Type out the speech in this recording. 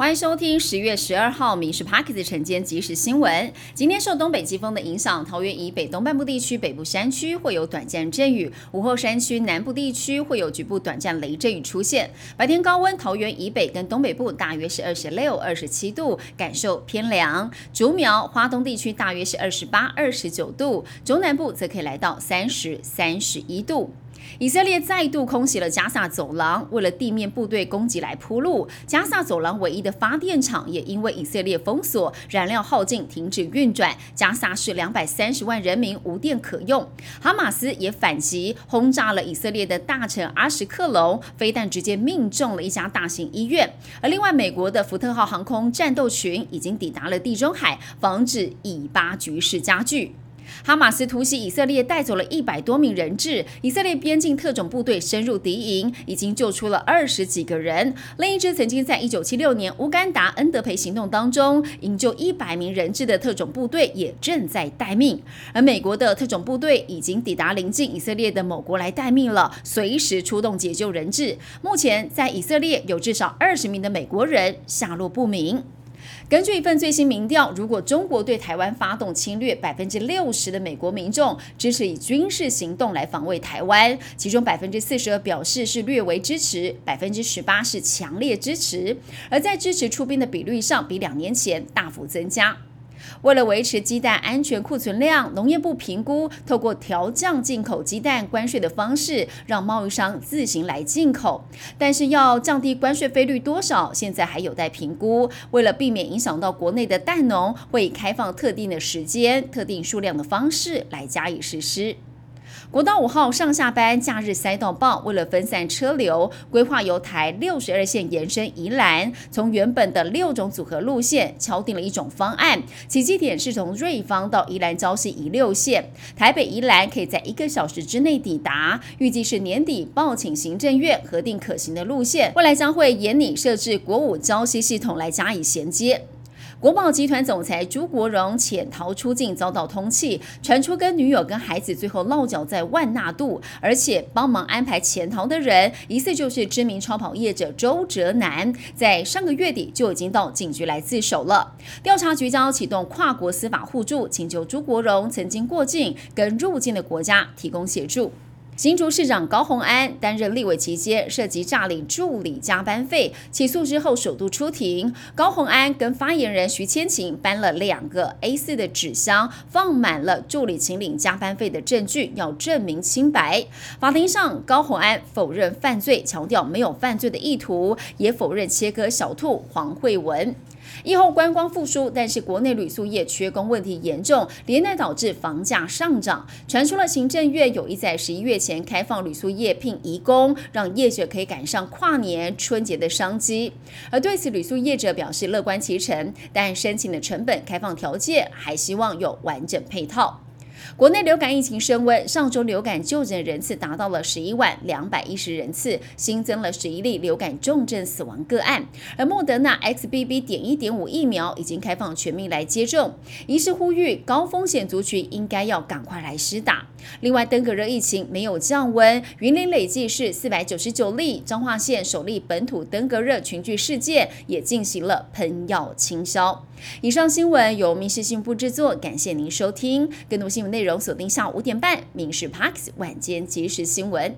欢迎收听十月十二号《民事 p a r k e 晨间即时新闻》。今天受东北季风的影响，桃园以北东半部地区北部山区会有短暂阵雨，午后山区南部地区会有局部短暂雷阵雨出现。白天高温，桃园以北跟东北部大约是二十六、二十七度，感受偏凉；竹苗、花东地区大约是二十八、二十九度，中南部则可以来到三十三十一度。以色列再度空袭了加萨走廊，为了地面部队攻击来铺路。加萨走廊唯一的发电厂也因为以色列封锁，燃料耗尽，停止运转。加萨市两百三十万人民无电可用。哈马斯也反击，轰炸了以色列的大城阿什克隆，飞弹直接命中了一家大型医院。而另外，美国的福特号航空战斗群已经抵达了地中海，防止以巴局势加剧。哈马斯突袭以色列，带走了一百多名人质。以色列边境特种部队深入敌营，已经救出了二十几个人。另一支曾经在一九七六年乌干达恩德培行动当中营救一百名人质的特种部队也正在待命。而美国的特种部队已经抵达临近以色列的某国来待命了，随时出动解救人质。目前在以色列有至少二十名的美国人下落不明。根据一份最新民调，如果中国对台湾发动侵略，百分之六十的美国民众支持以军事行动来防卫台湾，其中百分之四十二表示是略为支持，百分之十八是强烈支持，而在支持出兵的比率上，比两年前大幅增加。为了维持鸡蛋安全库存量，农业部评估透过调降进口鸡蛋关税的方式，让贸易商自行来进口。但是要降低关税费率多少，现在还有待评估。为了避免影响到国内的蛋农，会开放特定的时间、特定数量的方式来加以实施。国道五号上下班假日塞到爆，为了分散车流，规划由台六十二线延伸宜兰，从原本的六种组合路线敲定了一种方案。起基点是从瑞芳到宜兰礁溪一六线，台北宜兰可以在一个小时之内抵达。预计是年底报请行政院核定可行的路线，未来将会沿拟设置国五礁溪系统来加以衔接。国宝集团总裁朱国荣潜逃出境遭到通缉，传出跟女友跟孩子最后落脚在万纳度，而且帮忙安排潜逃的人疑似就是知名超跑业者周哲南，在上个月底就已经到警局来自首了。调查局将启动跨国司法互助，请求朱国荣曾经过境跟入境的国家提供协助。新竹市长高鸿安担任立委期间涉及诈领助理加班费，起诉之后首度出庭。高鸿安跟发言人徐千晴搬了两个 A4 的纸箱，放满了助理请领加班费的证据，要证明清白。法庭上，高鸿安否认犯罪，强调没有犯罪的意图，也否认切割小兔黄慧文。以后观光复苏，但是国内旅宿业缺工问题严重，连带导致房价上涨。传出了行政院有意在十一月前开放旅宿业聘移工，让业者可以赶上跨年春节的商机。而对此，旅宿业者表示乐观其成，但申请的成本、开放条件还希望有完整配套。国内流感疫情升温，上周流感就诊人次达到了十一万两百一十人次，新增了十一例流感重症死亡个案。而莫德纳 XBB. 点一点五疫苗已经开放全民来接种，一是呼吁高风险族群应该要赶快来施打。另外，登革热疫情没有降温，云林累计是四百九十九例，彰化县首例本土登革热群聚事件也进行了喷药清消。以上新闻由民事新闻部制作，感谢您收听。更多新闻内容锁定下午五点半《民事 Parks 晚间即时新闻》。